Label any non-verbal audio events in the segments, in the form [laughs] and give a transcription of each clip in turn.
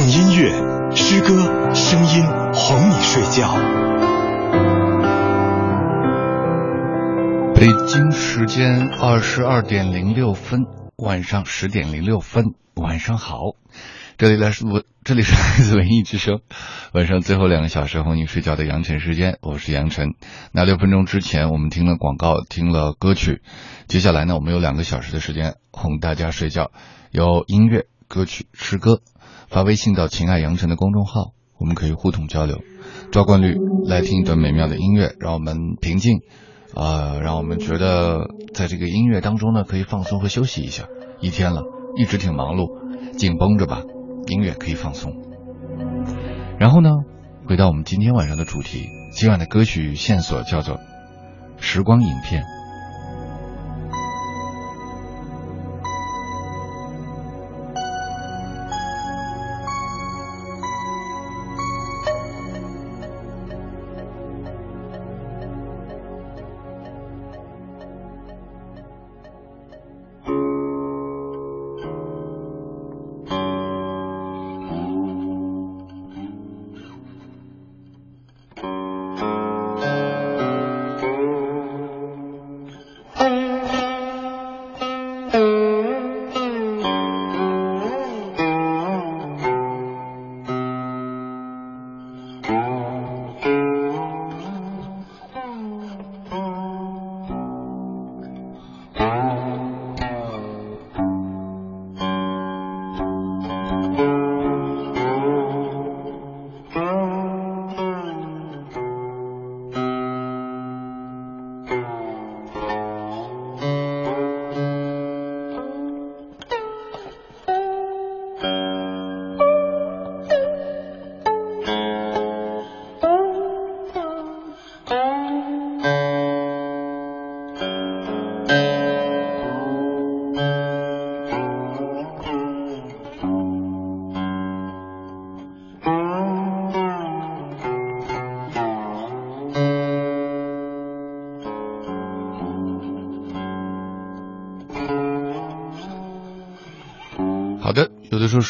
用音乐、诗歌、声音哄你睡觉。北京时间二十二点零六分，晚上十点零六分，晚上好。这里来是我，这里是来自文艺之声，晚上最后两个小时哄你睡觉的杨晨时间，我是杨晨。那六分钟之前我们听了广告，听了歌曲，接下来呢，我们有两个小时的时间哄大家睡觉，有音乐、歌曲、诗歌，发微信到“情爱杨晨”的公众号，我们可以互动交流，抓惯律来听一段美妙的音乐，让我们平静，呃，让我们觉得在这个音乐当中呢，可以放松和休息一下。一天了，一直挺忙碌，紧绷着吧。音乐可以放松，然后呢，回到我们今天晚上的主题，今晚的歌曲线索叫做《时光影片》。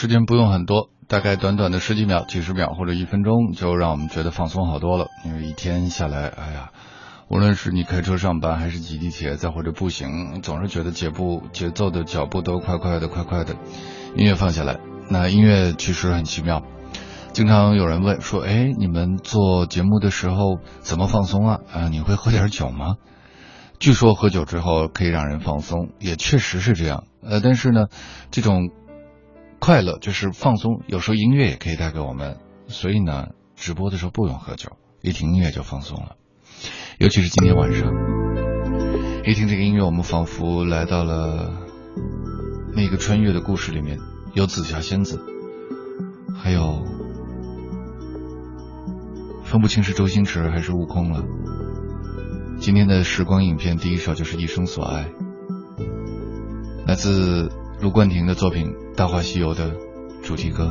时间不用很多，大概短短的十几秒、几十秒或者一分钟，就让我们觉得放松好多了。因为一天下来，哎呀，无论是你开车上班，还是挤地铁，再或者步行，总是觉得节步节奏的脚步都快快的、快快的。音乐放下来，那音乐其实很奇妙。经常有人问说：“哎，你们做节目的时候怎么放松啊？啊，你会喝点酒吗？”据说喝酒之后可以让人放松，也确实是这样。呃，但是呢，这种。快乐就是放松，有时候音乐也可以带给我们，所以呢，直播的时候不用喝酒，一听音乐就放松了。尤其是今天晚上，一听这个音乐，我们仿佛来到了那个穿越的故事里面，有紫霞仙子，还有分不清是周星驰还是悟空了。今天的时光影片第一首就是《一生所爱》，来自卢冠廷的作品。《大话西游》的主题歌。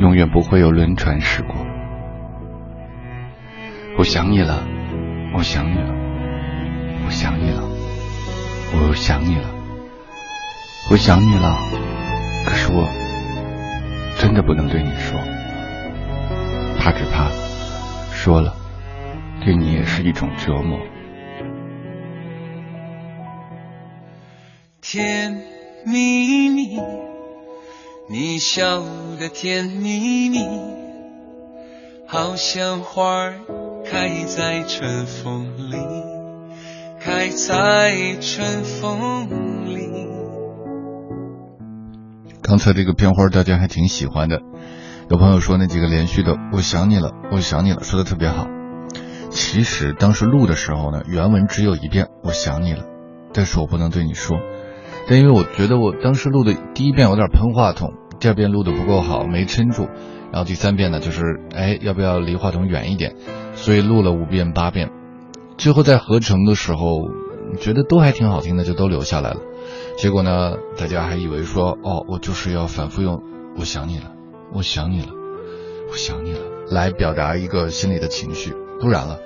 永远不会有轮船驶过。我想你了。我想你了，我想你了，我想你了，我想你了。可是我真的不能对你说，怕只怕说了，对你也是一种折磨。甜蜜蜜，你笑得甜蜜蜜，好像花儿。开在春风里，开在春风里。刚才这个片花大家还挺喜欢的，有朋友说那几个连续的“我想你了，我想你了”说的特别好。其实当时录的时候呢，原文只有一遍“我想你了”，但是我不能对你说，但因为我觉得我当时录的第一遍有点喷话筒，第二遍录的不够好，没撑住，然后第三遍呢就是哎要不要离话筒远一点。所以录了五遍八遍，最后在合成的时候，觉得都还挺好听的，就都留下来了。结果呢，大家还以为说，哦，我就是要反复用“我想你了，我想你了，我想你了”来表达一个心里的情绪。不然了，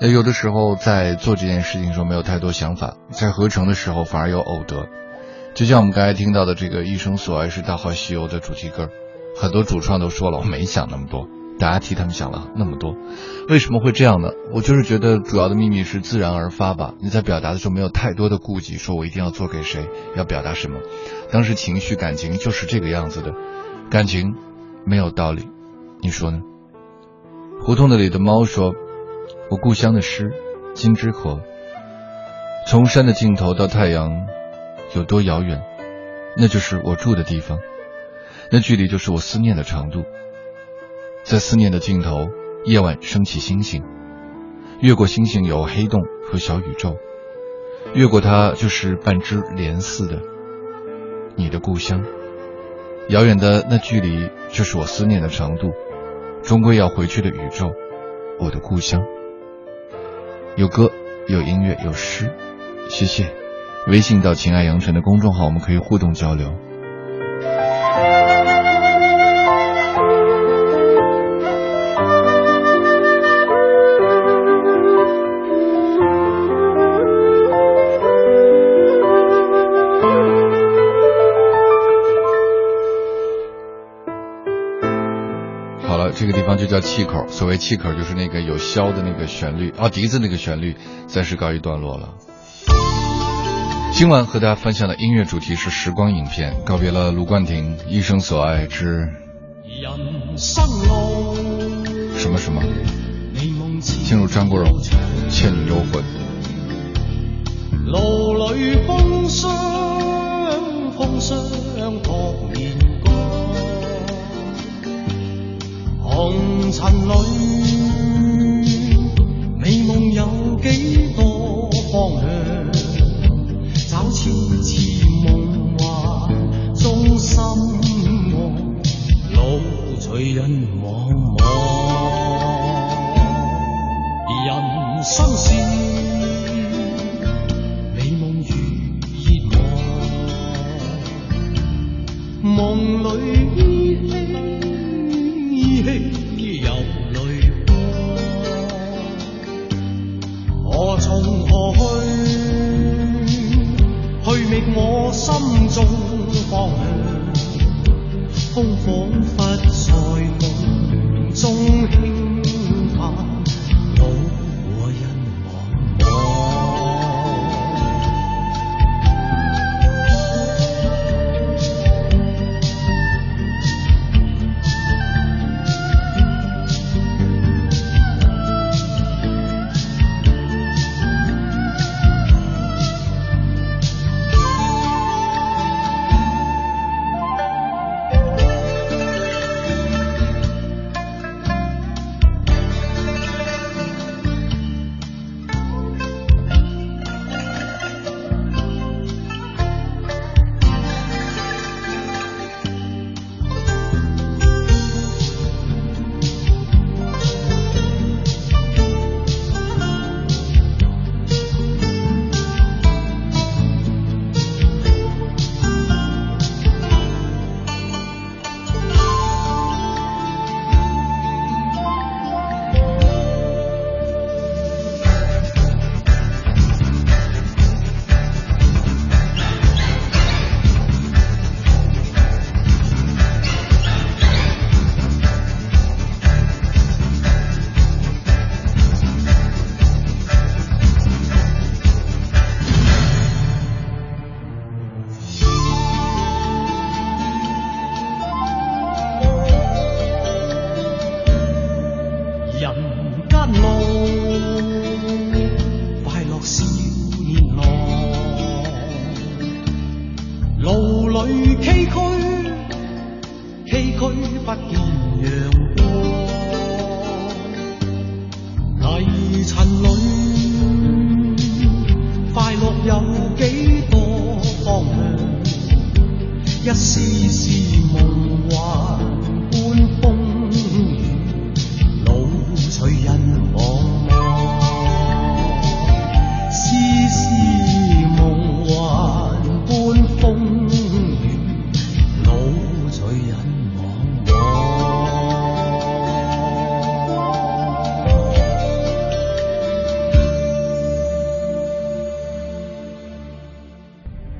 有的时候在做这件事情时候没有太多想法，在合成的时候反而有偶得。就像我们刚才听到的这个《一生所爱是大话西游》的主题歌，很多主创都说了，我没想那么多。大家替他们想了那么多，为什么会这样呢？我就是觉得主要的秘密是自然而发吧。你在表达的时候没有太多的顾忌，说我一定要做给谁，要表达什么。当时情绪感情就是这个样子的，感情没有道理，你说呢？胡同的里的猫说：“我故乡的诗，金枝河，从山的尽头到太阳有多遥远，那就是我住的地方，那距离就是我思念的长度。”在思念的尽头，夜晚升起星星，越过星星有黑洞和小宇宙，越过它就是半只莲似的你的故乡。遥远的那距离，就是我思念的长度，终归要回去的宇宙，我的故乡。有歌，有音乐，有诗，谢谢。微信到“情爱杨晨”的公众号，我们可以互动交流。好了，这个地方就叫气口。所谓气口，就是那个有箫的那个旋律，啊，笛子那个旋律，暂时告一段落了。今晚和大家分享的音乐主题是时光影片，告别了卢冠廷《一生所爱之人生路》，什么什么，进入张国荣《倩女幽魂》。路里风霜，风霜托面光，红尘里为人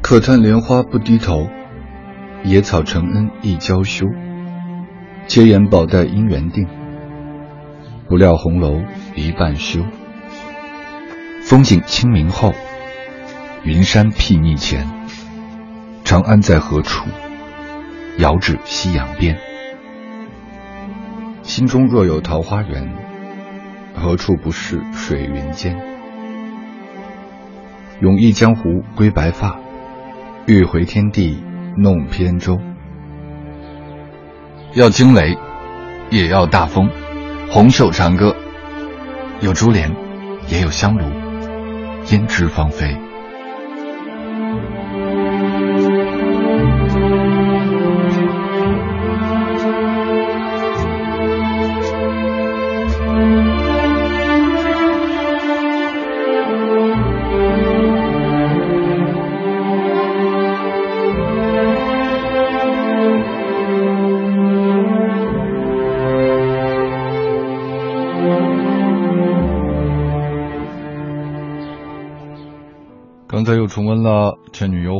可叹莲花不低头，野草承恩亦娇羞。皆言宝黛姻缘定，不料红楼一半休。风景清明后，云山睥睨前。长安在何处？遥指夕阳边。心中若有桃花源，何处不是水云间？永忆江湖归白发。欲回天地弄扁舟，要惊雷，也要大风。红袖长歌，有珠帘，也有香炉，胭脂芳菲。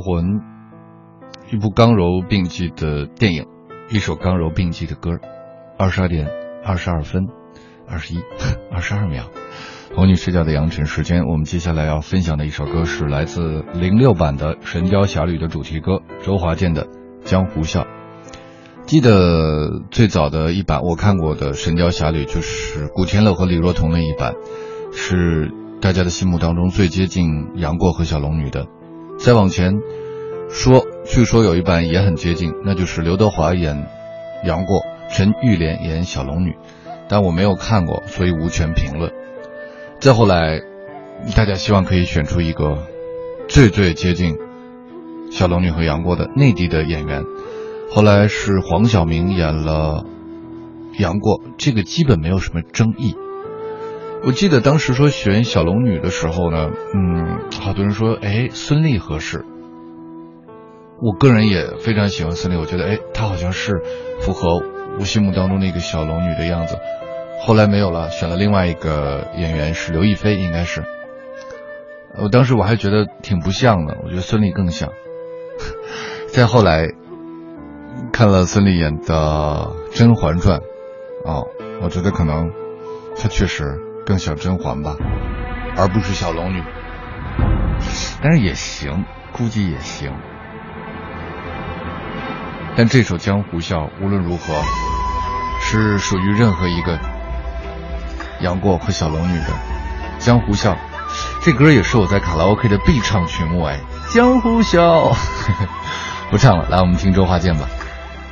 魂》，一部刚柔并济的电影，一首刚柔并济的歌。二十二点二十二分二十一二十二秒。哄你睡觉的羊城时间，我们接下来要分享的一首歌是来自零六版的《神雕侠侣》的主题歌，周华健的《江湖笑》。记得最早的一版我看过的《神雕侠侣》，就是古天乐和李若彤那一版，是大家的心目当中最接近杨过和小龙女的。再往前说，据说有一版也很接近，那就是刘德华演杨过，陈玉莲演小龙女，但我没有看过，所以无权评论。再后来，大家希望可以选出一个最最接近小龙女和杨过的内地的演员。后来是黄晓明演了杨过，这个基本没有什么争议。我记得当时说选小龙女的时候呢，嗯，好多人说，哎，孙俪合适。我个人也非常喜欢孙俪，我觉得，哎，她好像是符合我心目当中那个小龙女的样子。后来没有了，选了另外一个演员是刘亦菲，应该是。我当时我还觉得挺不像的，我觉得孙俪更像。[laughs] 再后来看了孙俪演的《甄嬛传》，哦，我觉得可能她确实更像甄嬛吧，而不是小龙女。但是也行，估计也行。但这首《江湖笑》无论如何是属于任何一个。杨过和小龙女的《江湖笑》，这歌也是我在卡拉 OK 的必唱曲目哎，《江湖笑》[laughs] 不唱了，来我们听周华健吧。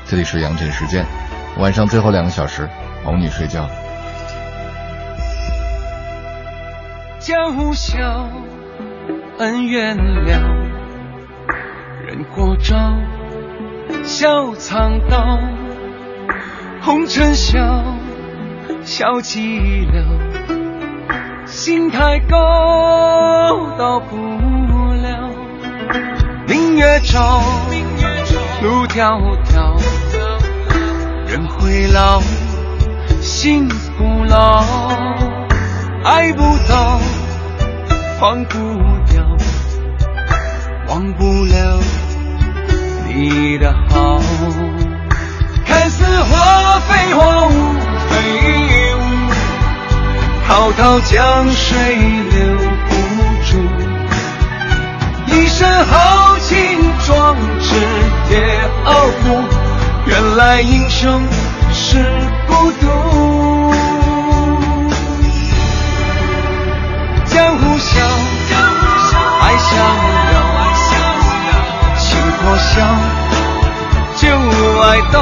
这里是杨晨时间，晚上最后两个小时哄你睡觉。江湖笑，恩怨了，人过招，笑藏刀，红尘笑。笑寂寥，心太高到不了。明月照，路迢迢，人会老，心不老。爱不到，忘不掉，忘不了你的好。看似花非花雾。滔滔江水留不住，一身豪情壮志也傲骨。原来英雄是孤独。逍遥，情破晓，酒爱动，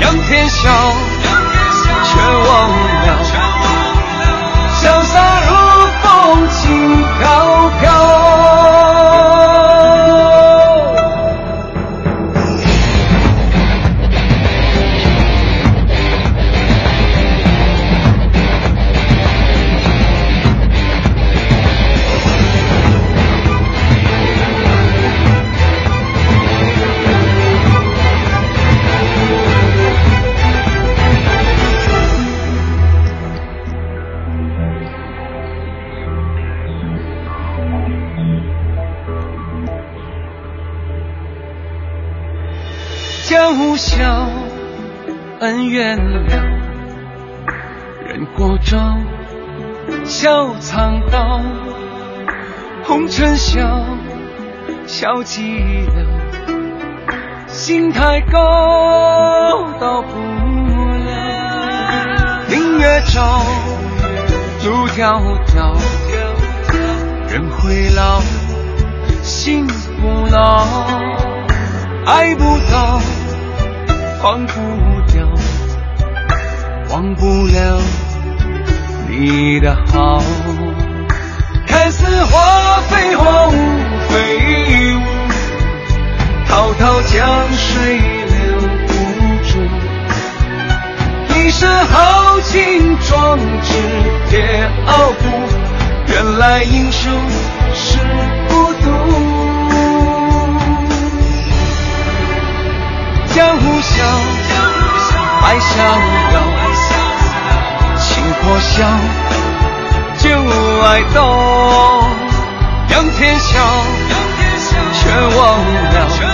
仰天笑，却忘笑寂寥，心太高到不了。明月照，路迢迢，人会老，心不老，爱不到。忘不掉，忘不了你的好。看似花一身豪情壮志铁傲骨，原来英雄是孤独。江湖笑，爱逍遥，情破晓，旧爱动，仰天笑，却忘了，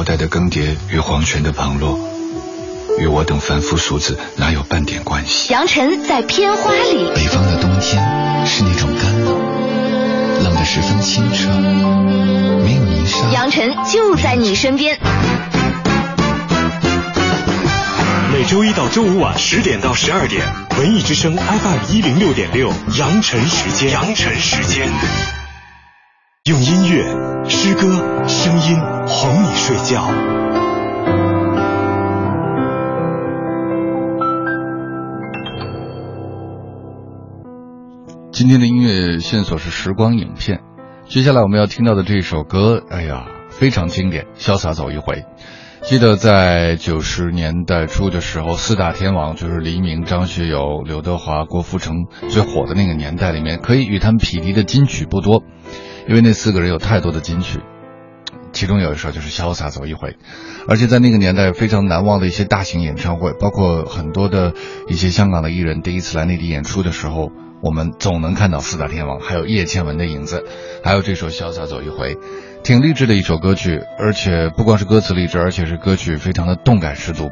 朝代的更迭与皇权的旁落，与我等凡夫俗子哪有半点关系？杨晨在片花里。北方的冬天是那种干冷，冷得十分清澈，没有泥沙。杨晨就在你身边。每周一到周五晚十点到十二点，文艺之声 FM 一零六点六，杨晨时间，杨晨时间，用音乐、诗歌、声音哄你睡觉。今天的音乐线索是时光影片，接下来我们要听到的这首歌，哎呀，非常经典，《潇洒走一回》。记得在九十年代初的时候，四大天王就是黎明、张学友、刘德华、郭富城最火的那个年代里面，可以与他们匹敌的金曲不多，因为那四个人有太多的金曲。其中有一首就是《潇洒走一回》，而且在那个年代非常难忘的一些大型演唱会，包括很多的一些香港的艺人第一次来内地演出的时候，我们总能看到四大天王，还有叶倩文的影子，还有这首《潇洒走一回》。挺励志的一首歌曲，而且不光是歌词励志，而且是歌曲非常的动感十足。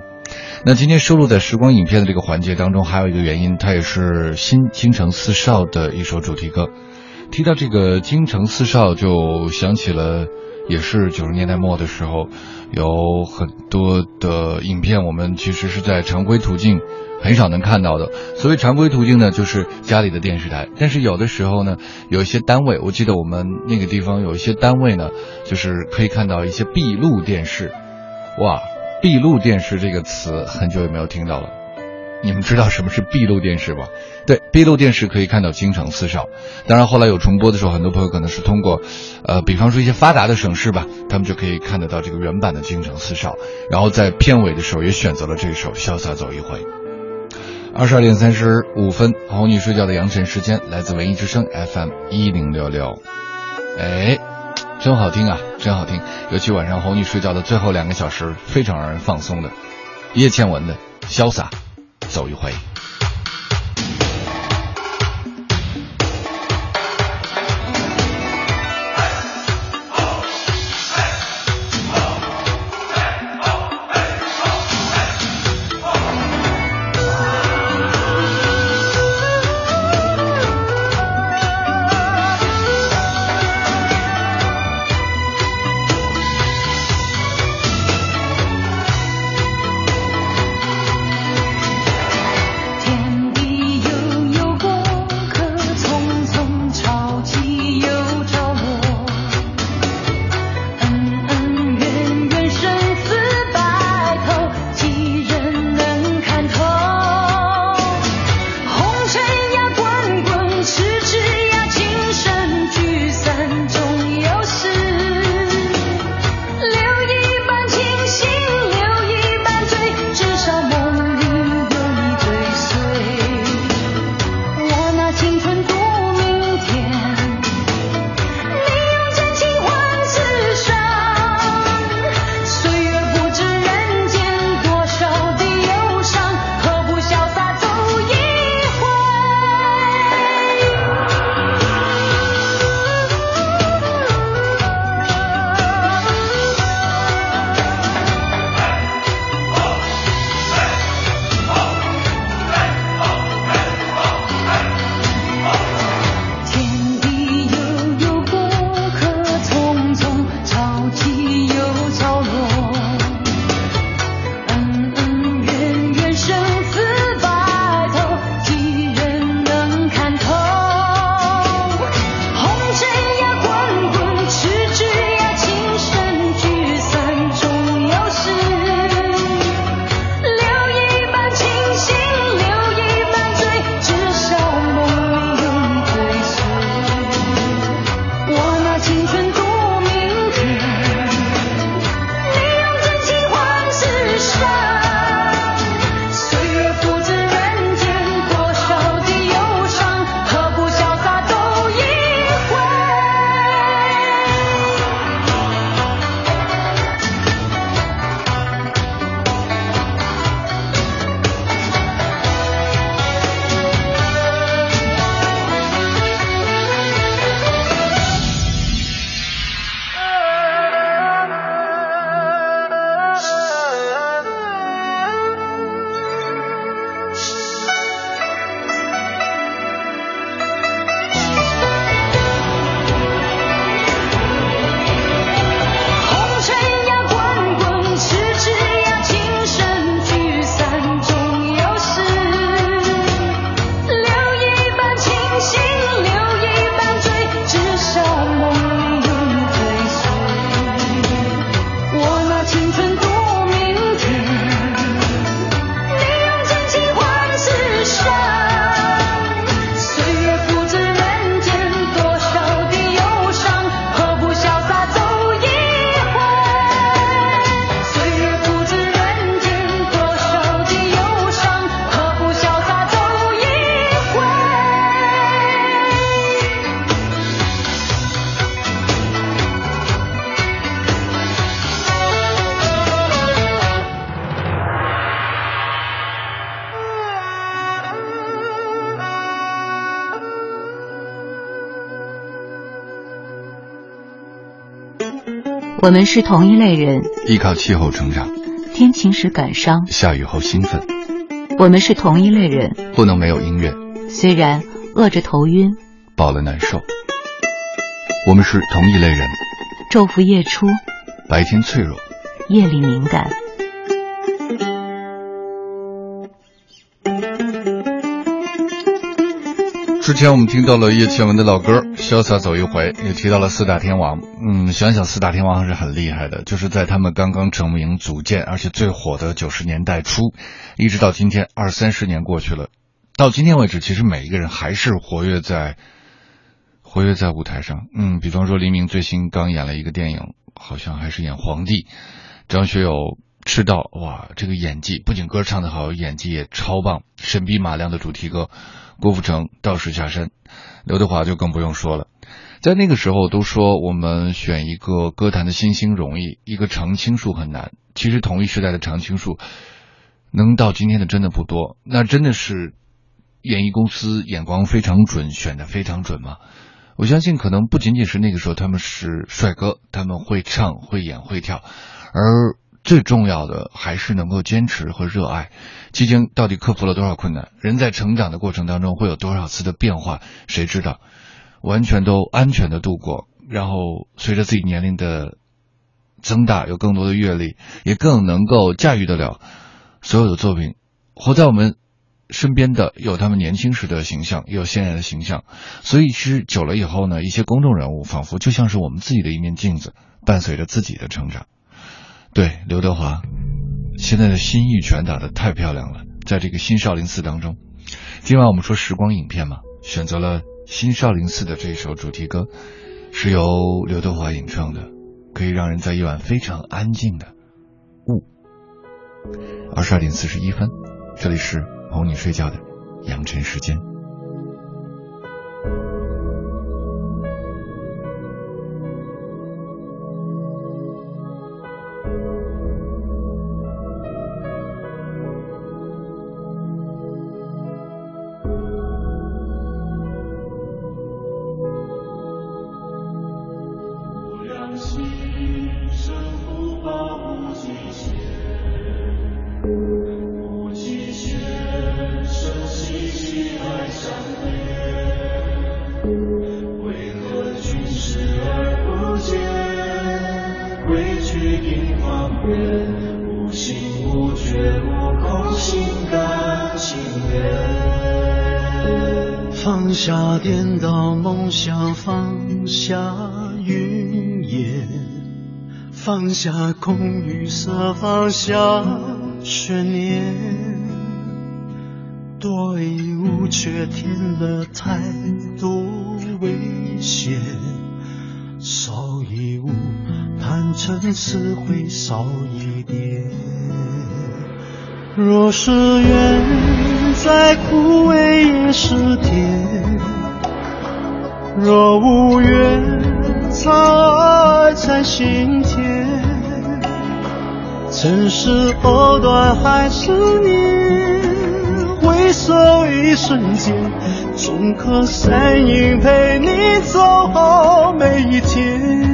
那今天收录在时光影片的这个环节当中，还有一个原因，它也是新京城四少的一首主题歌。提到这个京城四少，就想起了，也是九十年代末的时候，有很多的影片，我们其实是在常规途径。很少能看到的。所谓常规途径呢，就是家里的电视台。但是有的时候呢，有一些单位，我记得我们那个地方有一些单位呢，就是可以看到一些闭路电视。哇，闭路电视这个词很久也没有听到了。你们知道什么是闭路电视吗？对，闭路电视可以看到京城四少。当然后来有重播的时候，很多朋友可能是通过，呃，比方说一些发达的省市吧，他们就可以看得到这个原版的京城四少。然后在片尾的时候也选择了这首《潇洒走一回》。二十二点三十五分，哄你睡觉的羊晨时间，来自文艺之声 FM 一零六六。哎，真好听啊，真好听！尤其晚上哄你睡觉的最后两个小时，非常让人放松的。叶倩文的《潇洒走一回》。我们是同一类人，依靠气候成长，天晴时感伤，下雨后兴奋。我们是同一类人，不能没有音乐，虽然饿着头晕，饱了难受。我们是同一类人，昼伏夜出，白天脆弱，夜里敏感。之前我们听到了叶倩文的老歌《潇洒走一回》，也提到了四大天王。嗯，想想四大天王还是很厉害的，就是在他们刚刚成名、组建，而且最火的九十年代初，一直到今天二三十年过去了，到今天为止，其实每一个人还是活跃在活跃在舞台上。嗯，比方说黎明最新刚演了一个电影，好像还是演皇帝。张学友赤道，哇，这个演技不仅歌唱的好，演技也超棒。神笔马良的主题歌。郭富城道士下山，刘德华就更不用说了。在那个时候都说我们选一个歌坛的新星容易，一个常青树很难。其实同一时代的常青树，能到今天的真的不多。那真的是演艺公司眼光非常准，选的非常准吗？我相信可能不仅仅是那个时候他们是帅哥，他们会唱会演会跳，而。最重要的还是能够坚持和热爱。期间到底克服了多少困难？人在成长的过程当中会有多少次的变化？谁知道？完全都安全的度过，然后随着自己年龄的增大，有更多的阅历，也更能够驾驭得了所有的作品。活在我们身边的有他们年轻时的形象，也有现在的形象。所以其实久了以后呢，一些公众人物仿佛就像是我们自己的一面镜子，伴随着自己的成长。对刘德华，现在的心意拳打得太漂亮了，在这个新少林寺当中。今晚我们说时光影片嘛，选择了新少林寺的这首主题歌，是由刘德华演唱的，可以让人在夜晚非常安静的雾。二十二点四十一分，这里是哄你睡觉的阳晨时间。想放下云烟，放下空与色，放下悬念，多一物却添了太多危险，少一物坦诚是会少一点。若是缘，再枯萎也是甜；若无缘，藏爱在心间。尘世藕断还是念，回首一瞬间，终可身影陪你走好每一天。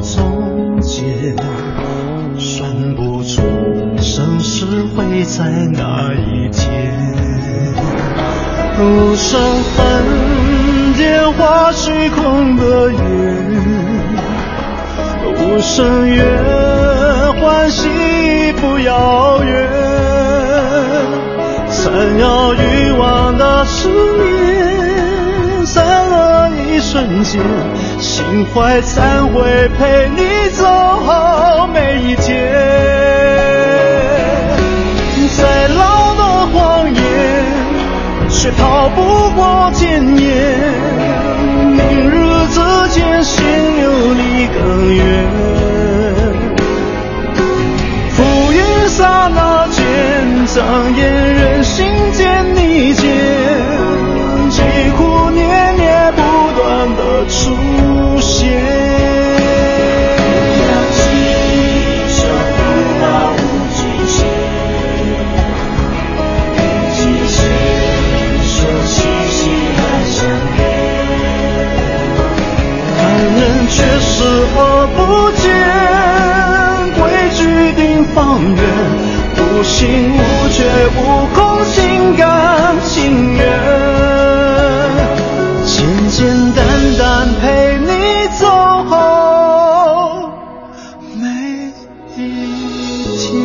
从前，算不出生死会在哪一天。无声恨，点化虚空的眼。无声怨，欢喜不遥远。缠绕欲望的是你。心怀忏悔，陪你走好每一天。再老的谎言，却逃不过检验。明日之间，心有你更远。浮云刹那间，障眼人心间，你见。断的出现。看人却视而不见，规矩定方圆，无心无觉无空，心甘情愿，简单单陪你走每一天。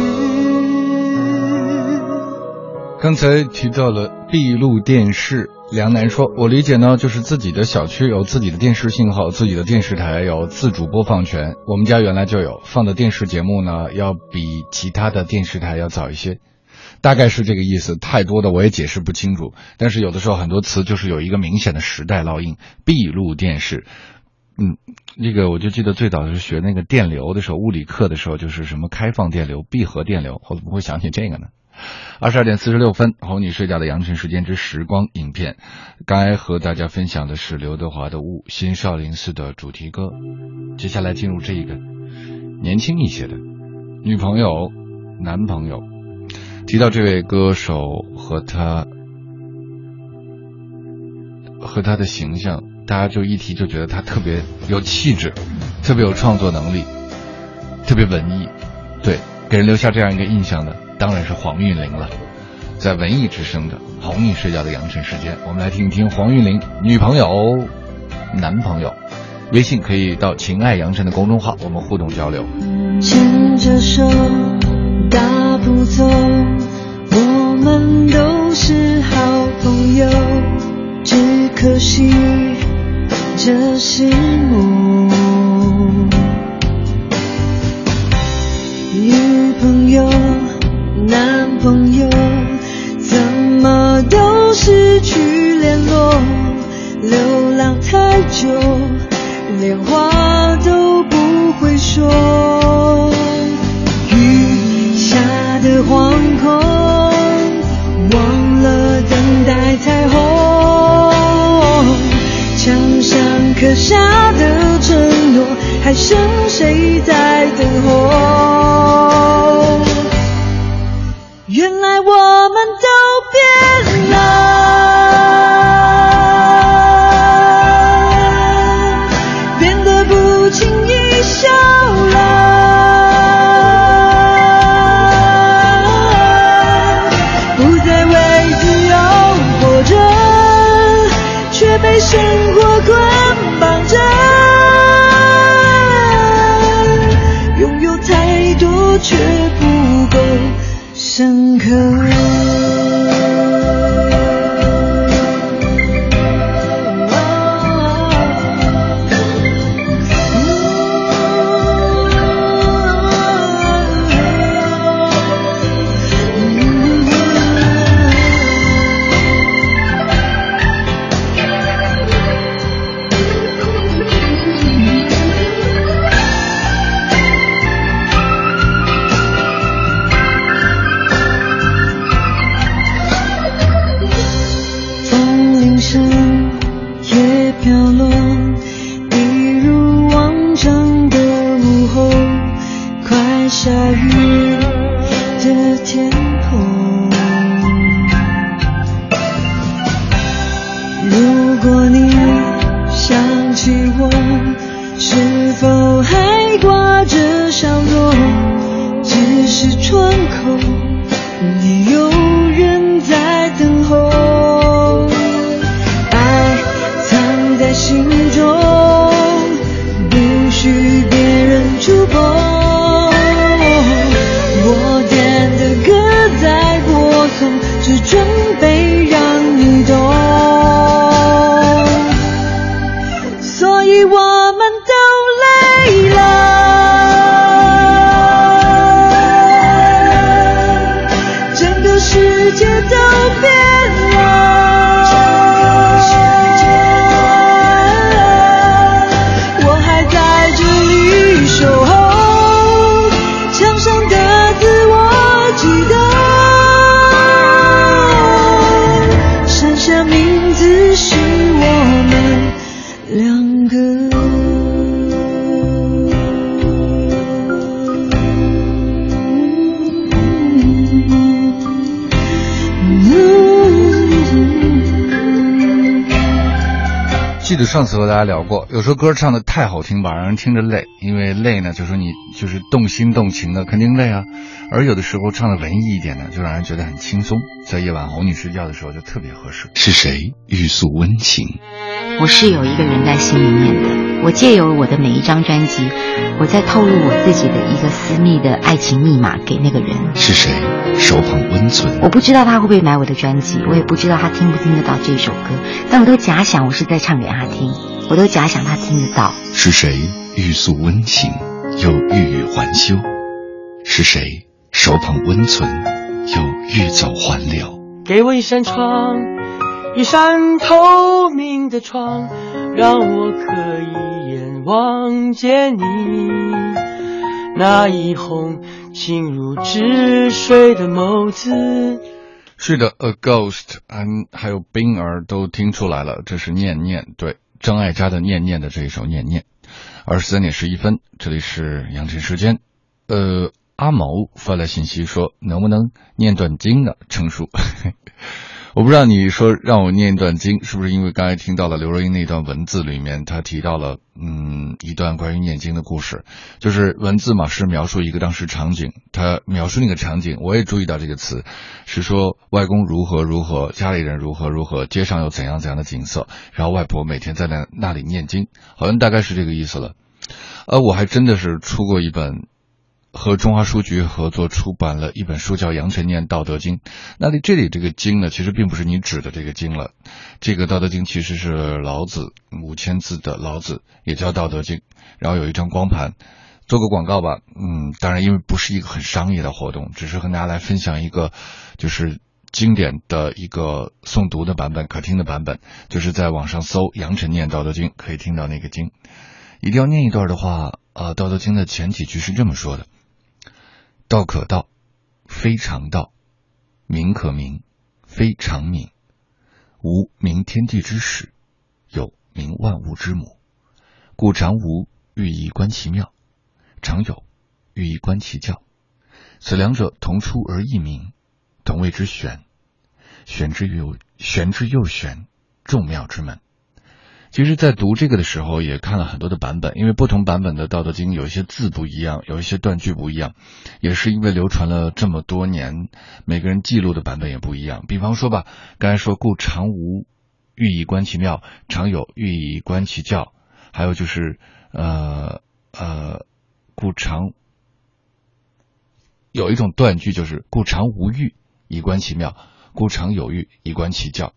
刚才提到了闭路电视，梁楠说：“我理解呢，就是自己的小区有自己的电视信号，自己的电视台有自主播放权。我们家原来就有放的电视节目呢，要比其他的电视台要早一些，大概是这个意思。太多的我也解释不清楚，但是有的时候很多词就是有一个明显的时代烙印。闭路电视，嗯，那个我就记得最早是学那个电流的时候，物理课的时候就是什么开放电流、闭合电流，我怎么会想起这个呢？”二十二点四十六分，哄你睡觉的羊城时间之时光影片，刚才和大家分享的是刘德华的《雾》新少林寺的主题歌。接下来进入这一个年轻一些的女朋友、男朋友。提到这位歌手和他和他的形象，大家就一提就觉得他特别有气质，特别有创作能力，特别文艺，对，给人留下这样一个印象的。当然是黄韵玲了，在文艺之声的哄你睡觉的羊城时间，我们来听一听黄韵玲女朋友、男朋友。微信可以到“情爱羊城”的公众号，我们互动交流。牵着手，大步走，们都是好朋友，只可惜这是梦。女朋友。男朋友怎么都失去联络，流浪太久，连话下的承诺，还剩谁在等候？上次和大家聊过，有时候歌唱的太好听吧，让人听着累，因为累呢，就说你就是动心动情的，肯定累啊。而有的时候唱的文艺一点呢，就让人觉得很轻松，在夜晚哄你睡觉的时候就特别合适。是谁欲诉温情？我是有一个人在心里面的，我借由我的每一张专辑，我在透露我自己的一个私密的爱情密码给那个人。是谁手捧温存？我不知道他会不会买我的专辑，我也不知道他听不听得到这首歌，但我都假想我是在唱给他听，我都假想他听得到。是谁欲诉温情，又欲语还休？是谁手捧温存，又欲走还留？给我一扇窗，一扇透明的窗，让我可以眼望见你那一泓清如止水的眸子。是的，A Ghost，嗯，还有冰儿都听出来了，这是念念，对，张艾嘉的念念的这一首念念。二十三点十一分，这里是阳晨时间。呃，阿毛发来信息说，能不能念段经呢？成熟。我不知道你说让我念一段经，是不是因为刚才听到了刘若英那段文字里面，她提到了嗯一段关于念经的故事，就是文字嘛是描述一个当时场景，她描述那个场景，我也注意到这个词，是说外公如何如何，家里人如何如何，街上有怎样怎样的景色，然后外婆每天在那那里念经，好像大概是这个意思了。呃，我还真的是出过一本。和中华书局合作出版了一本书，叫《杨晨念道德经》。那里这里这个经呢，其实并不是你指的这个经了。这个《道德经》其实是老子五千字的老子，也叫《道德经》。然后有一张光盘，做个广告吧。嗯，当然因为不是一个很商业的活动，只是和大家来分享一个就是经典的一个诵读的版本、可听的版本。就是在网上搜“杨晨念道德经”，可以听到那个经。一定要念一段的话，呃，《道德经》的前几句是这么说的。道可道，非常道；名可名，非常名。无名，天地之始；有名，万物之母。故常无，寓意观其妙；常有，寓意观其教。此两者，同出而异名，同谓之玄。玄之又玄之又玄，众妙之门。其实，在读这个的时候，也看了很多的版本，因为不同版本的《道德经》有一些字不一样，有一些断句不一样，也是因为流传了这么多年，每个人记录的版本也不一样。比方说吧，刚才说“故常无，欲以观其妙；常有，欲以观其教。”还有就是呃呃，“故常”有一种断句就是“故常无欲，以观其妙；故常有欲，以观其教。”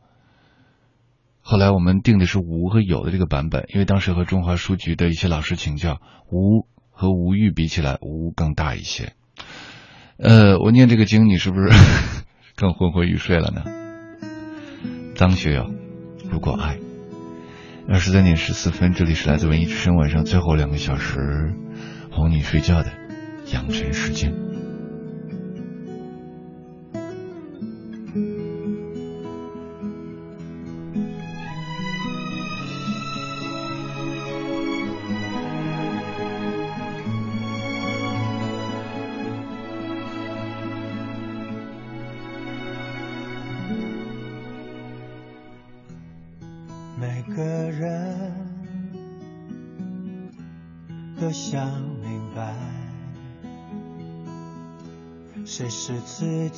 后来我们定的是无和有的这个版本，因为当时和中华书局的一些老师请教，无和无欲比起来，无更大一些。呃，我念这个经，你是不是 [laughs] 更昏昏欲睡了呢？张学友，如果爱。二十三点十四分，这里是来自文艺之声晚上最后两个小时哄你睡觉的养成时间。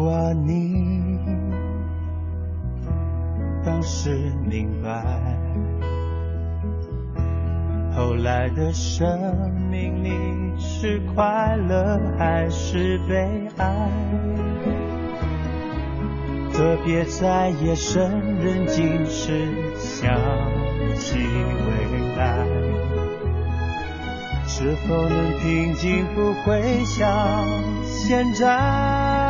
管你当时明白，后来的生命，你是快乐还是悲哀？特别在夜深人静时想起未来，是否能平静不会像现在？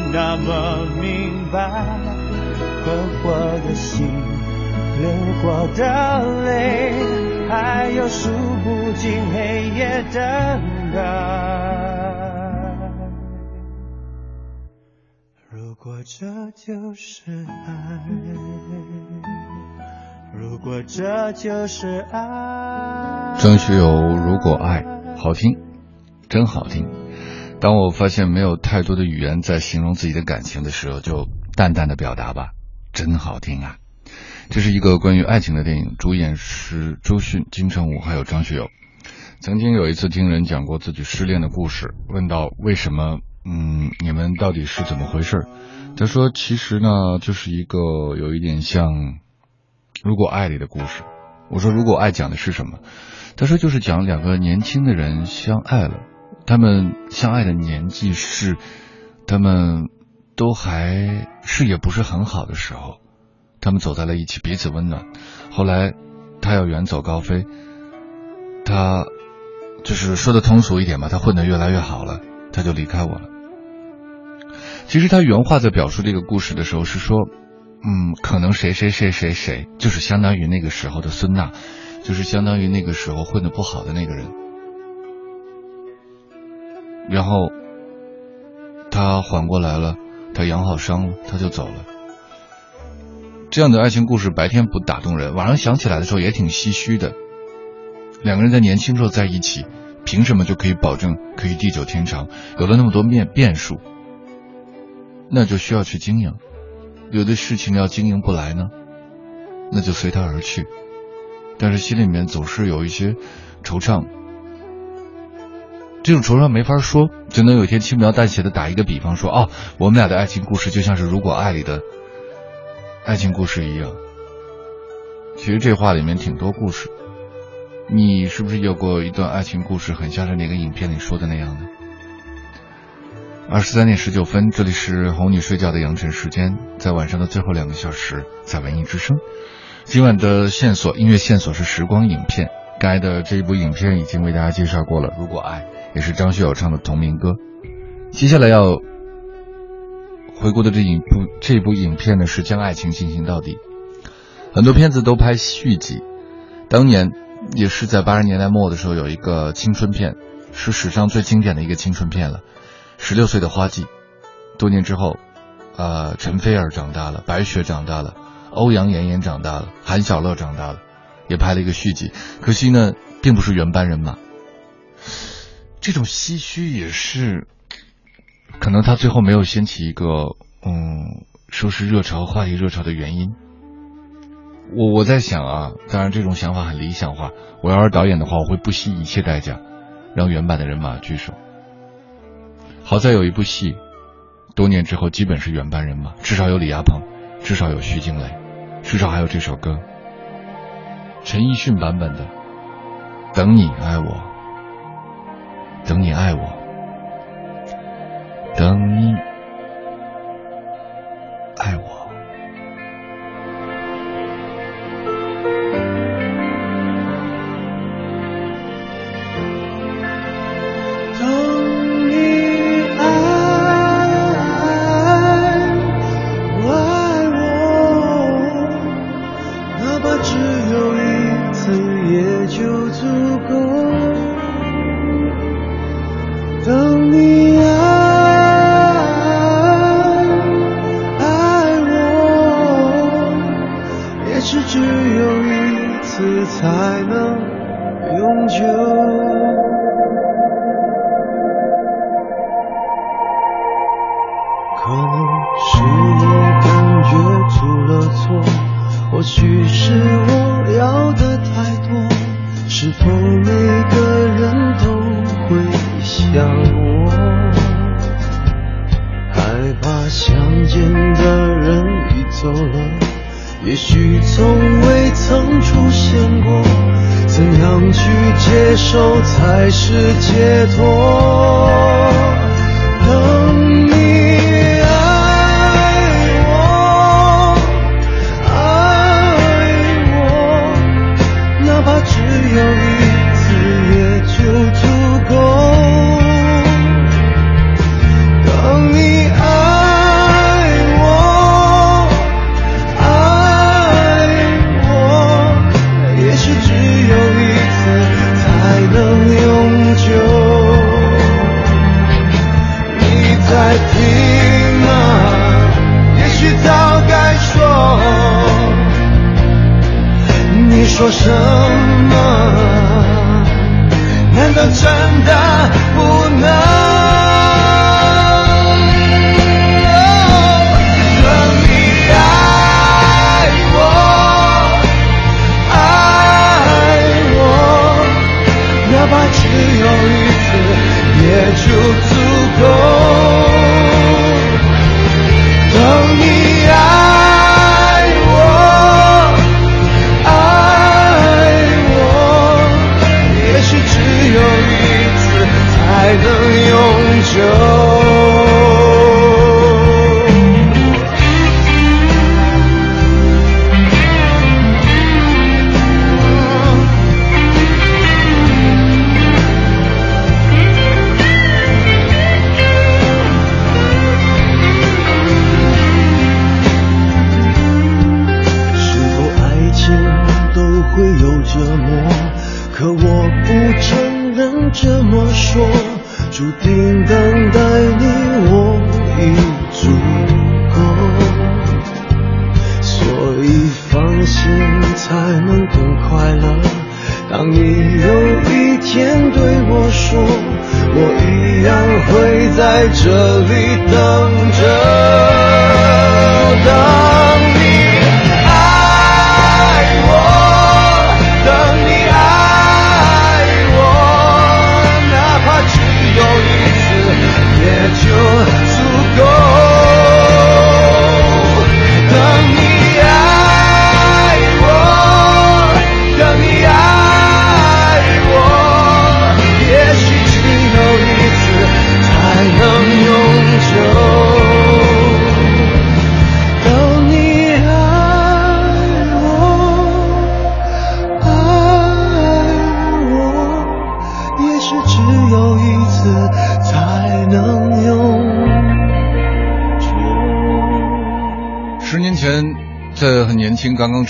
那么明白，困惑的心。流过的泪，还有数不尽黑夜等待。如果这就是爱，如果这就是爱。张学友《如果爱》好听，真好听。当我发现没有太多的语言在形容自己的感情的时候，就淡淡的表达吧，真好听啊。这是一个关于爱情的电影，主演是周迅、金城武还有张学友。曾经有一次听人讲过自己失恋的故事，问到为什么，嗯，你们到底是怎么回事？他说其实呢，就是一个有一点像《如果爱》里的故事。我说如果爱讲的是什么？他说就是讲两个年轻的人相爱了，他们相爱的年纪是他们都还视野不是很好的时候。他们走在了一起，彼此温暖。后来，他要远走高飞，他就是说的通俗一点吧，他混得越来越好了，他就离开我了。其实他原话在表述这个故事的时候是说，嗯，可能谁谁谁谁谁，就是相当于那个时候的孙娜，就是相当于那个时候混得不好的那个人。然后他缓过来了，他养好伤了，他就走了。这样的爱情故事白天不打动人，晚上想起来的时候也挺唏嘘的。两个人在年轻时候在一起，凭什么就可以保证可以地久天长？有了那么多变变数，那就需要去经营。有的事情要经营不来呢，那就随他而去。但是心里面总是有一些惆怅，这种惆怅没法说，只能有一天轻描淡写的打一个比方说：哦，我们俩的爱情故事就像是《如果爱》里的。爱情故事一样，其实这话里面挺多故事。你是不是有过一段爱情故事，很像是那个影片里说的那样呢？二十三点十九分，这里是哄你睡觉的羊晨时间，在晚上的最后两个小时，在文艺之声。今晚的线索，音乐线索是时光影片。该的这一部影片已经为大家介绍过了，《如果爱》也是张学友唱的同名歌。接下来要。回顾的这一部这部影片呢，是将爱情进行到底。很多片子都拍续集，当年也是在八十年代末的时候，有一个青春片，是史上最经典的一个青春片了，《十六岁的花季》。多年之后，呃，陈菲儿长大了，白雪长大了，欧阳妍妍长大了，韩小乐长大了，也拍了一个续集。可惜呢，并不是原班人马。这种唏嘘也是。可能他最后没有掀起一个，嗯，说是热潮话题热潮的原因。我我在想啊，当然这种想法很理想化。我要是导演的话，我会不惜一切代价让原版的人马聚首。好在有一部戏，多年之后基本是原班人马，至少有李亚鹏，至少有徐静蕾，至少还有这首歌，陈奕迅版本的《等你爱我》，等你爱我。等你爱我。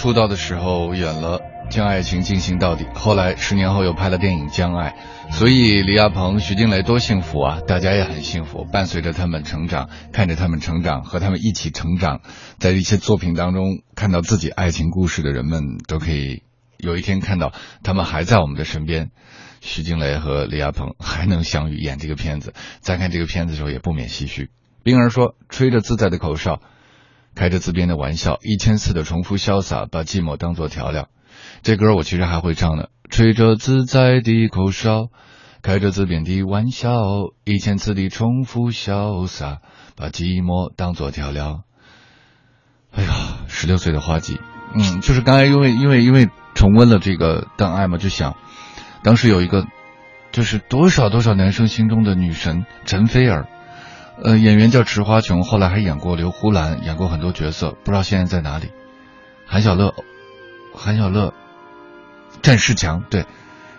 出道的时候演了《将爱情进行到底》，后来十年后又拍了电影《将爱》，所以李亚鹏、徐静蕾多幸福啊！大家也很幸福，伴随着他们成长，看着他们成长，和他们一起成长，在一些作品当中看到自己爱情故事的人们，都可以有一天看到他们还在我们的身边。徐静蕾和李亚鹏还能相遇演这个片子，在看这个片子的时候也不免唏嘘。冰儿说：“吹着自在的口哨。”开着自编的玩笑，一千次的重复潇洒，把寂寞当作调料。这歌我其实还会唱呢。吹着自在的口哨，开着自编的玩笑，一千次的重复潇洒，把寂寞当作调料。哎呀，十六岁的花季，嗯，就是刚才因为因为因为重温了这个《当爱》嘛，就想当时有一个，就是多少多少男生心中的女神陈菲儿。呃，演员叫池花琼，后来还演过刘胡兰，演过很多角色，不知道现在在哪里。韩小乐，韩小乐，战士强，对，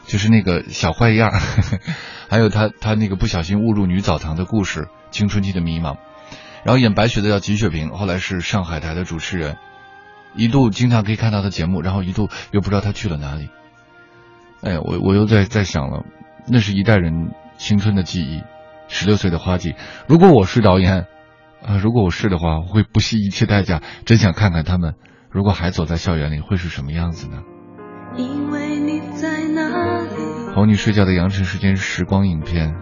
就是那个小坏样呵呵 [laughs] 还有他他那个不小心误入女澡堂的故事，青春期的迷茫。然后演白雪的叫吉雪萍，后来是上海台的主持人，一度经常可以看到他节目，然后一度又不知道他去了哪里。哎呀，我我又在在想了，那是一代人青春的记忆。十六岁的花季，如果我是导演，啊，如果我是的话，我会不惜一切代价，真想看看他们，如果还走在校园里，会是什么样子呢？因为哄你睡觉的羊城时间时光影片，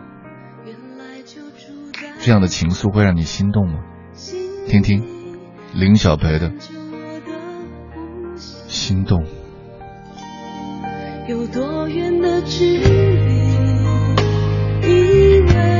这样的情愫会让你心动吗？听听林小培的《心动》。有多远的距离？以为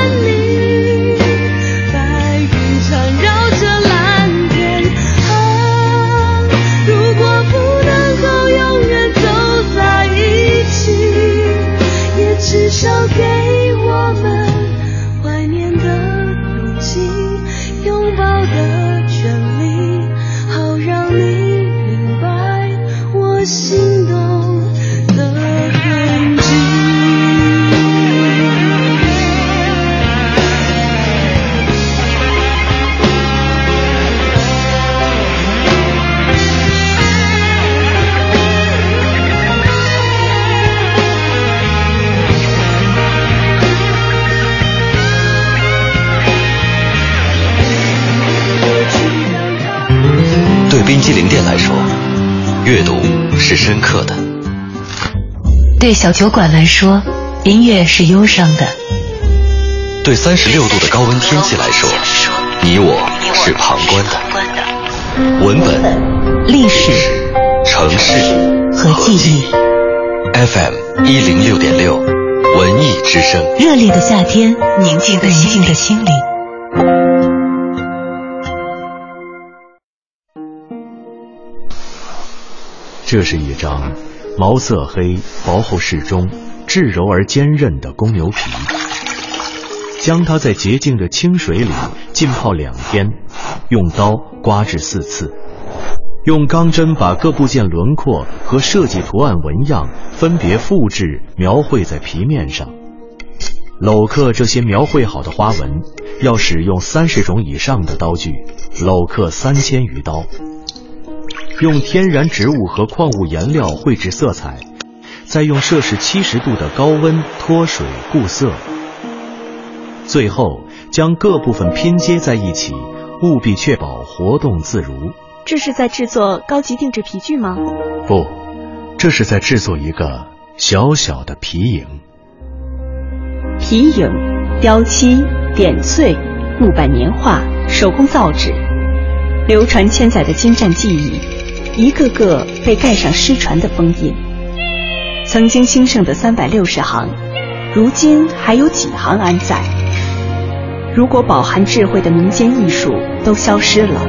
冰激凌店来说，阅读是深刻的；对小酒馆来说，音乐是忧伤的；对三十六度的高温天气来说，你我是旁观的。文本、历史、城市和记忆。FM 一零六点六，文艺之声。热烈的夏天，宁静的宁静的心灵。这是一张毛色黑、薄厚适中、质柔而坚韧的公牛皮。将它在洁净的清水里浸泡两天，用刀刮至四次，用钢针把各部件轮廓和设计图案纹样分别复制描绘在皮面上。镂刻这些描绘好的花纹，要使用三十种以上的刀具，镂刻三千余刀。用天然植物和矿物颜料绘制色彩，再用摄氏七十度的高温脱水固色，最后将各部分拼接在一起，务必确保活动自如。这是在制作高级定制皮具吗？不，这是在制作一个小小的皮影。皮影、雕漆、点翠、木板年画、手工造纸，流传千载的精湛技艺。一个个被盖上失传的封印。曾经兴盛的三百六十行，如今还有几行安在？如果饱含智慧的民间艺术都消失了，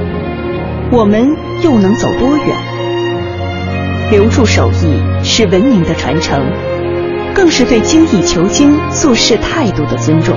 我们又能走多远？留住手艺是文明的传承，更是对精益求精做事态度的尊重。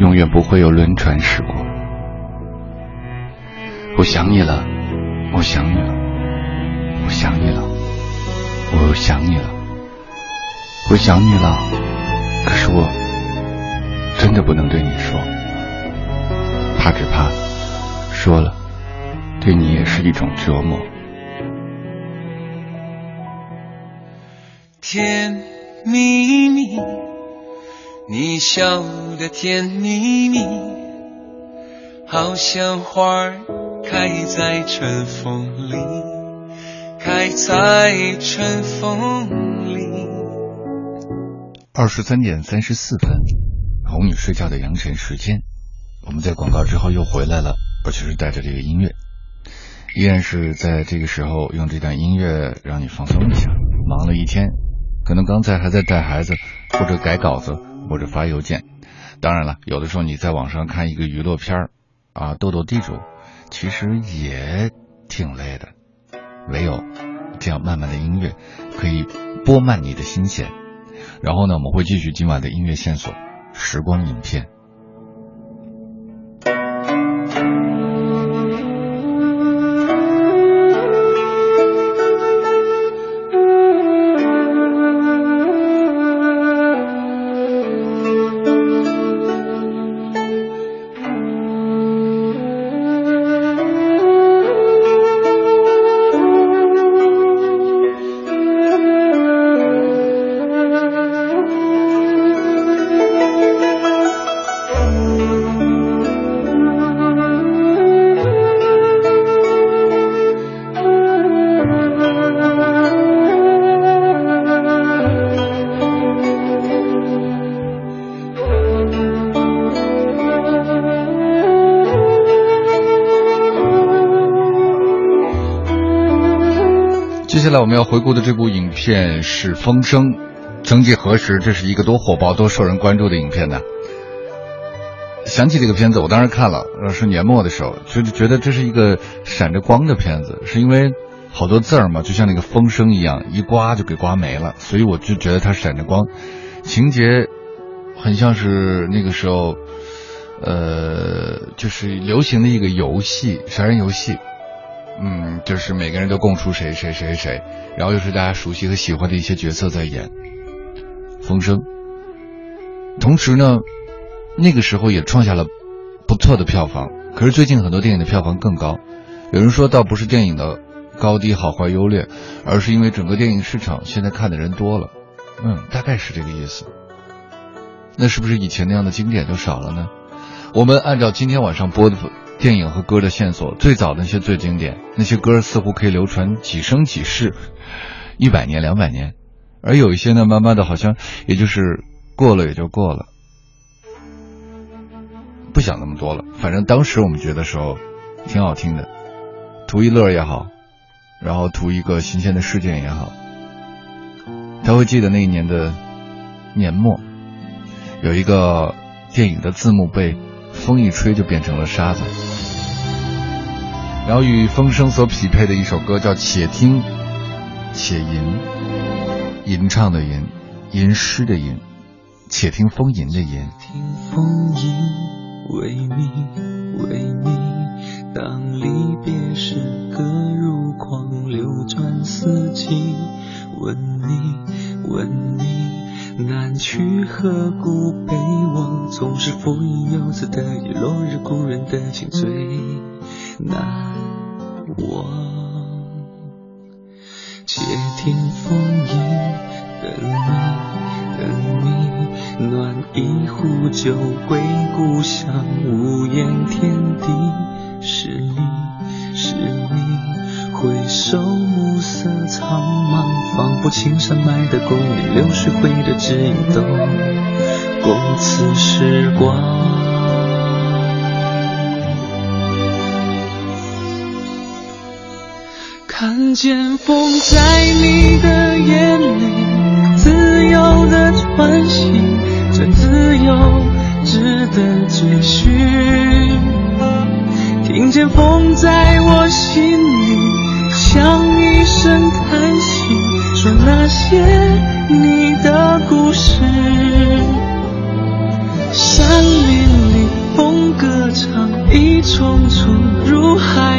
永远不会有轮船驶过。我想你了，我想你了，我想你了，我想你了，我想你了。可是我真的不能对你说，怕只怕说了，对你也是一种折磨。甜蜜蜜。你笑得甜蜜蜜，好像花儿开在春风里，开在春风里。二十三点三十四分，哄你睡觉的羊晨时间，我们在广告之后又回来了，而且是带着这个音乐，依然是在这个时候用这段音乐让你放松一下。忙了一天，可能刚才还在带孩子，或者改稿子，或者发邮件。当然了，有的时候你在网上看一个娱乐片儿，啊，斗斗地主，其实也挺累的。唯有这样慢慢的音乐，可以拨慢你的心弦。然后呢，我们会继续今晚的音乐线索，时光影片。们要回顾的这部影片是《风声》，曾几何时，这是一个多火爆、多受人关注的影片呢？想起这个片子，我当时看了，是年末的时候，就觉得这是一个闪着光的片子，是因为好多字儿嘛，就像那个风声一样，一刮就给刮没了，所以我就觉得它闪着光，情节很像是那个时候，呃，就是流行的一个游戏，杀人游戏。嗯，就是每个人都供出谁谁谁谁，然后又是大家熟悉和喜欢的一些角色在演《风声》，同时呢，那个时候也创下了不错的票房。可是最近很多电影的票房更高，有人说倒不是电影的高低好坏优劣，而是因为整个电影市场现在看的人多了。嗯，大概是这个意思。那是不是以前那样的经典就少了呢？我们按照今天晚上播的。电影和歌的线索，最早的那些最经典，那些歌似乎可以流传几生几世，一百年、两百年，而有一些呢，慢慢的好像也就是过了也就过了，不想那么多了。反正当时我们觉得时候挺好听的，图一乐也好，然后图一个新鲜的事件也好。他会记得那一年的年末，有一个电影的字幕被风一吹就变成了沙子。然后与风声所匹配的一首歌叫《且听且吟》，吟唱的吟，吟诗的吟，且听风吟的吟。听风吟，为你，为你，当离别时，歌如狂流转四季。问你，问你，南去何故北望？总是浮云游子的夜，落日故人的情最难。忘，且听风吟，等你，等你，暖一壶酒归故乡，无言天地是你，是你，回首暮色苍茫，仿佛青山脉的共鸣，流水挥的指引，都共此时光。看见风在你的眼里自由的穿行，这自由值得追寻。听见风在我心里像一声叹息，说那些你的故事。山林里风歌唱，一重重如海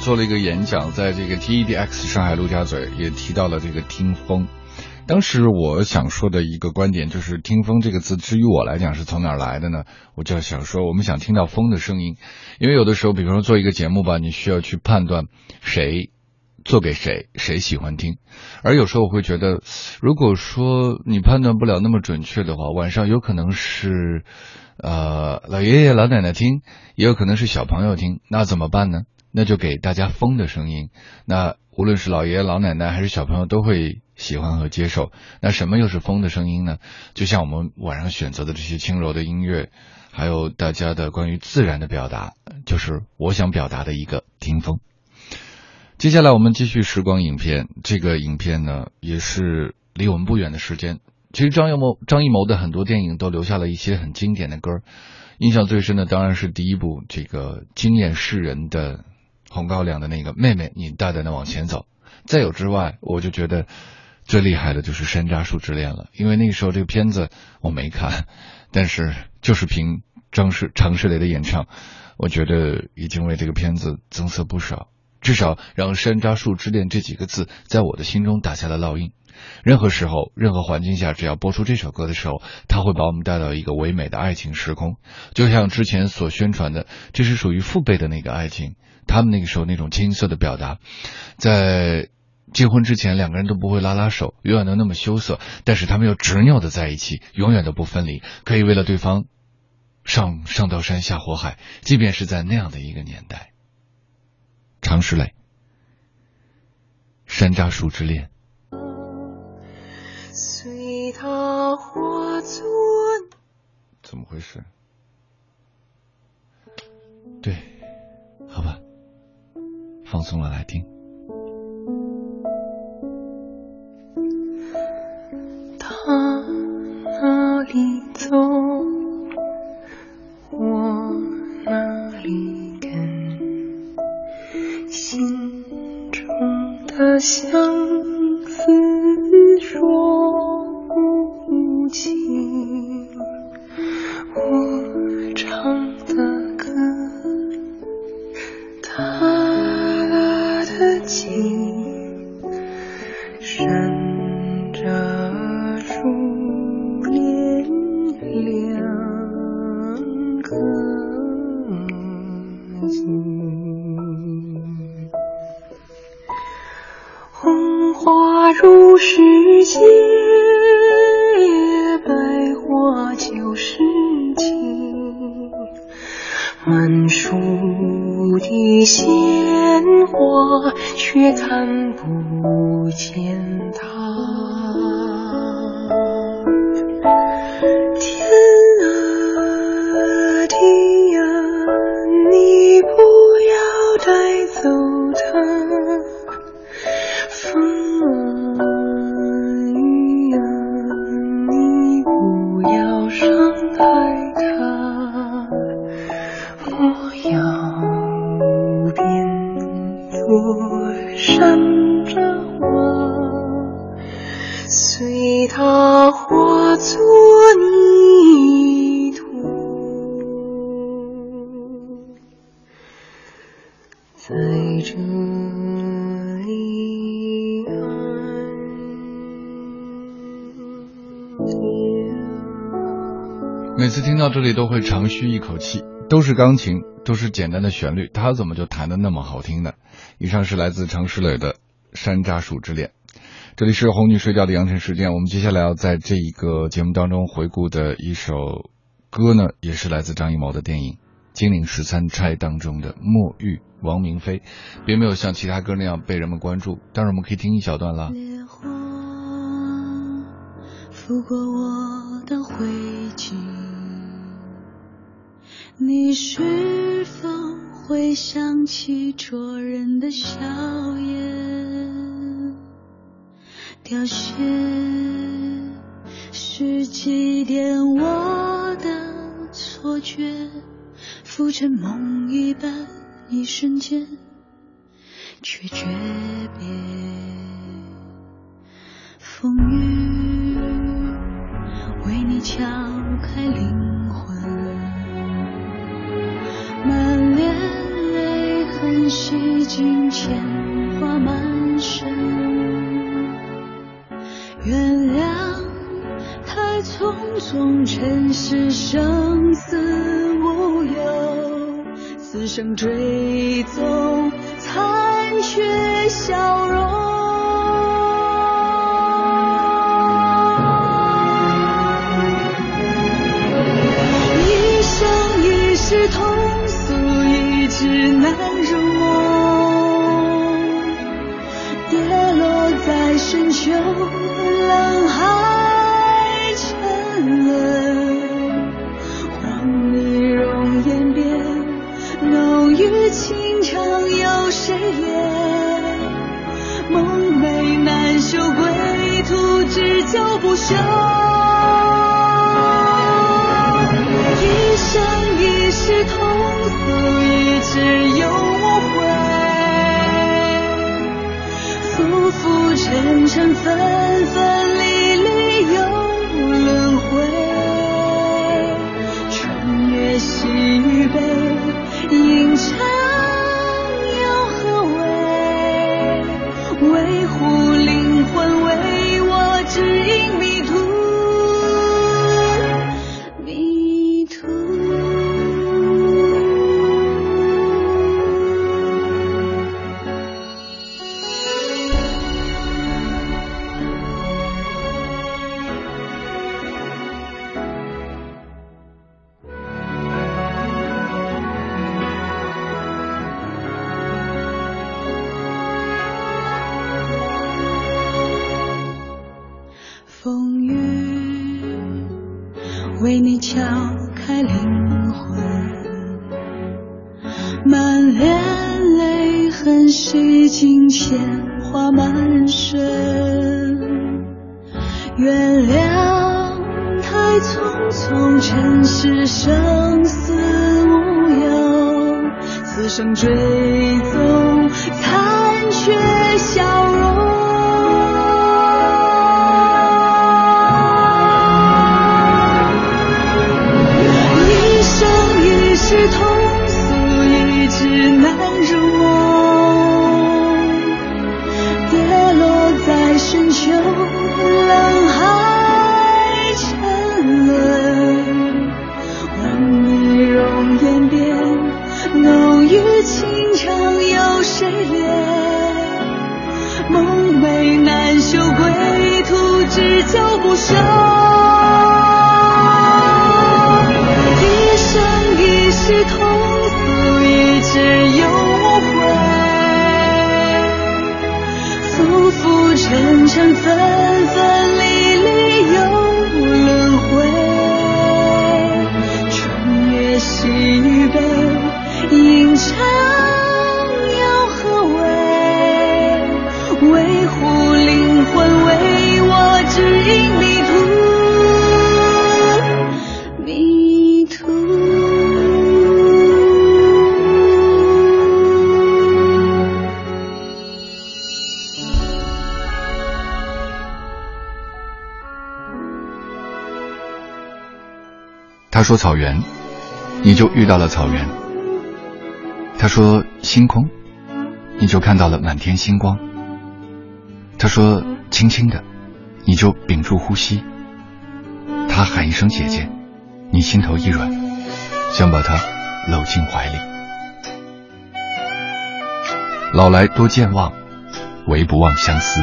做了一个演讲，在这个 TEDx 上海陆家嘴也提到了这个听风。当时我想说的一个观点就是，听风这个字，至于我来讲是从哪儿来的呢？我就想说，我们想听到风的声音，因为有的时候，比方说做一个节目吧，你需要去判断谁做给谁，谁喜欢听。而有时候我会觉得，如果说你判断不了那么准确的话，晚上有可能是呃老爷爷老奶奶听，也有可能是小朋友听，那怎么办呢？那就给大家风的声音。那无论是老爷爷老奶奶还是小朋友都会喜欢和接受。那什么又是风的声音呢？就像我们晚上选择的这些轻柔的音乐，还有大家的关于自然的表达，就是我想表达的一个听风。接下来我们继续时光影片，这个影片呢也是离我们不远的时间。其实张艺谋张艺谋的很多电影都留下了一些很经典的歌，印象最深的当然是第一部这个惊艳世人的。红高粱的那个妹妹，你大胆的往前走。再有之外，我就觉得最厉害的就是《山楂树之恋》了，因为那个时候这个片子我没看，但是就是凭张世常石磊的演唱，我觉得已经为这个片子增色不少，至少让《山楂树之恋》这几个字在我的心中打下了烙印。任何时候、任何环境下，只要播出这首歌的时候，它会把我们带到一个唯美的爱情时空，就像之前所宣传的，这是属于父辈的那个爱情。他们那个时候那种青涩的表达，在结婚之前两个人都不会拉拉手，永远都那么羞涩，但是他们又执拗的在一起，永远都不分离，可以为了对方上上刀山下火海，即便是在那样的一个年代。常石磊，《山楂树之恋》。随他化作。怎么回事？对，好吧。放松了来听。他哪里走，我哪里跟，心中的相思说不清，如世界，百花就是情，满树的鲜花。却看不见它。这里都会长吁一口气，都是钢琴，都是简单的旋律，他怎么就弹的那么好听呢？以上是来自常石磊的《山楂树之恋》，这里是红女睡觉的羊城时间。我们接下来要在这一个节目当中回顾的一首歌呢，也是来自张艺谋的电影《金陵十三钗》当中的《墨玉》，王明飞，并没有像其他歌那样被人们关注，但是我们可以听一小段了。拂过我的灰烬，你是否会想起灼人的笑颜？凋谢是祭奠我的错觉，浮沉梦一般，一瞬间却诀别。风雨为你敲开灵尽，铅华满身。原谅太匆匆，尘世生死无忧，此生追踪残缺笑容。说草原，你就遇到了草原。他说星空，你就看到了满天星光。他说轻轻的，你就屏住呼吸。他喊一声姐姐，你心头一软，想把她搂进怀里。老来多健忘，唯不忘相思。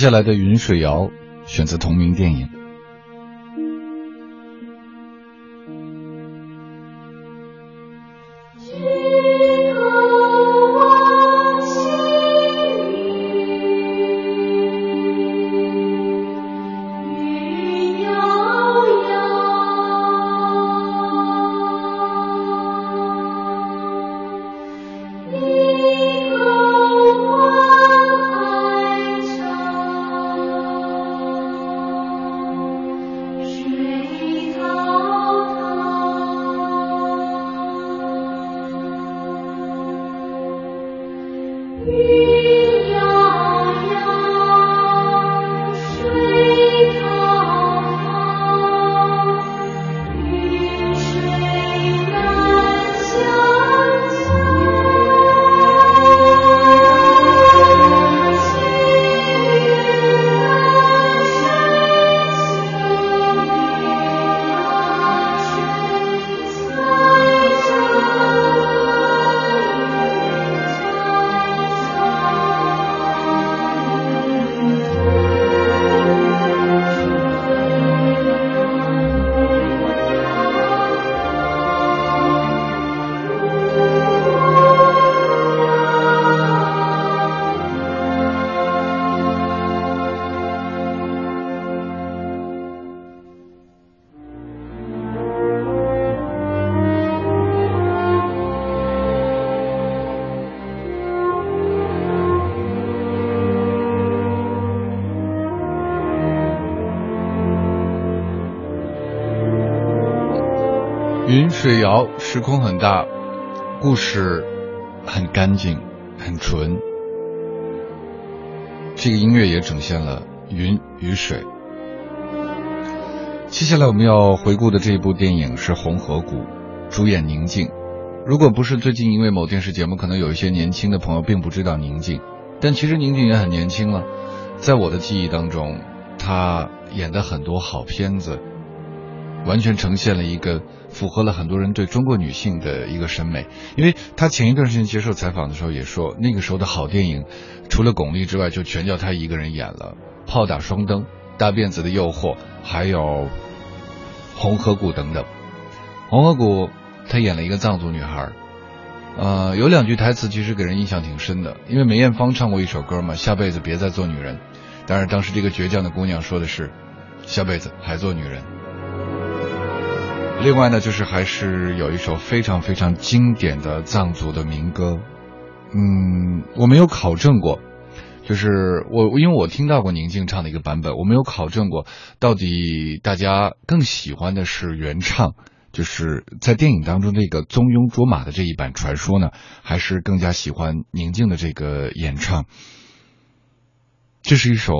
接下来的《云水谣》选择同名电影。水谣，时空很大，故事很干净，很纯。这个音乐也呈现了云与水。接下来我们要回顾的这一部电影是《红河谷》，主演宁静。如果不是最近因为某电视节目，可能有一些年轻的朋友并不知道宁静，但其实宁静也很年轻了。在我的记忆当中，她演的很多好片子。完全呈现了一个符合了很多人对中国女性的一个审美，因为她前一段时间接受采访的时候也说，那个时候的好电影，除了巩俐之外，就全叫她一个人演了，《炮打双灯》《大辫子的诱惑》，还有《红河谷》等等。《红河谷》她演了一个藏族女孩，呃，有两句台词其实给人印象挺深的，因为梅艳芳唱过一首歌嘛，《下辈子别再做女人》，当然当时这个倔强的姑娘说的是，下辈子还做女人。另外呢，就是还是有一首非常非常经典的藏族的民歌，嗯，我没有考证过，就是我因为我听到过宁静唱的一个版本，我没有考证过到底大家更喜欢的是原唱，就是在电影当中那个宗庸卓玛的这一版传说呢，还是更加喜欢宁静的这个演唱？这是一首。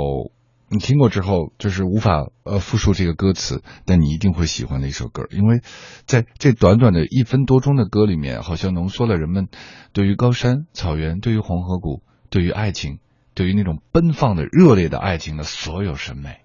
你听过之后，就是无法呃复述这个歌词，但你一定会喜欢的一首歌，因为在这短短的一分多钟的歌里面，好像浓缩了人们对于高山草原、对于黄河谷、对于爱情、对于那种奔放的热烈的爱情的所有审美。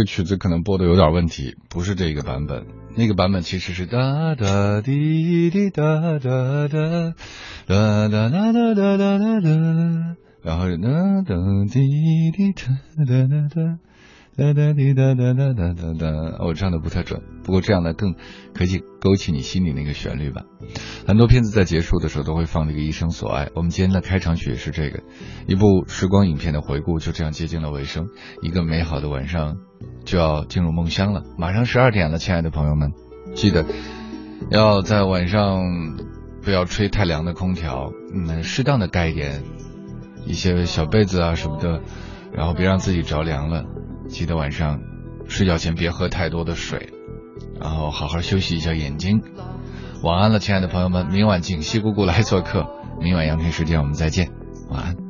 个曲子可能播的有点问题，不是这个版本。那个版本其实是哒哒滴滴哒哒哒哒哒哒哒哒哒哒，然后哒哒滴滴哒哒哒哒哒哒滴哒哒哒哒哒哒，我唱的不太准，不过这样呢更可以勾起你心里那个旋律吧。很多片子在结束的时候都会放这个《一生所爱》，我们今天的开场曲也是这个，一部时光影片的回顾，就这样接近了尾声。一个美好的晚上就要进入梦乡了，马上十二点了，亲爱的朋友们，记得要在晚上不要吹太凉的空调，嗯，适当的盖一点一些小被子啊什么的，然后别让自己着凉了。记得晚上睡觉前别喝太多的水，然后好好休息一下眼睛。晚安了，亲爱的朋友们，明晚请西姑姑来做客。明晚阳平时间我们再见，晚安。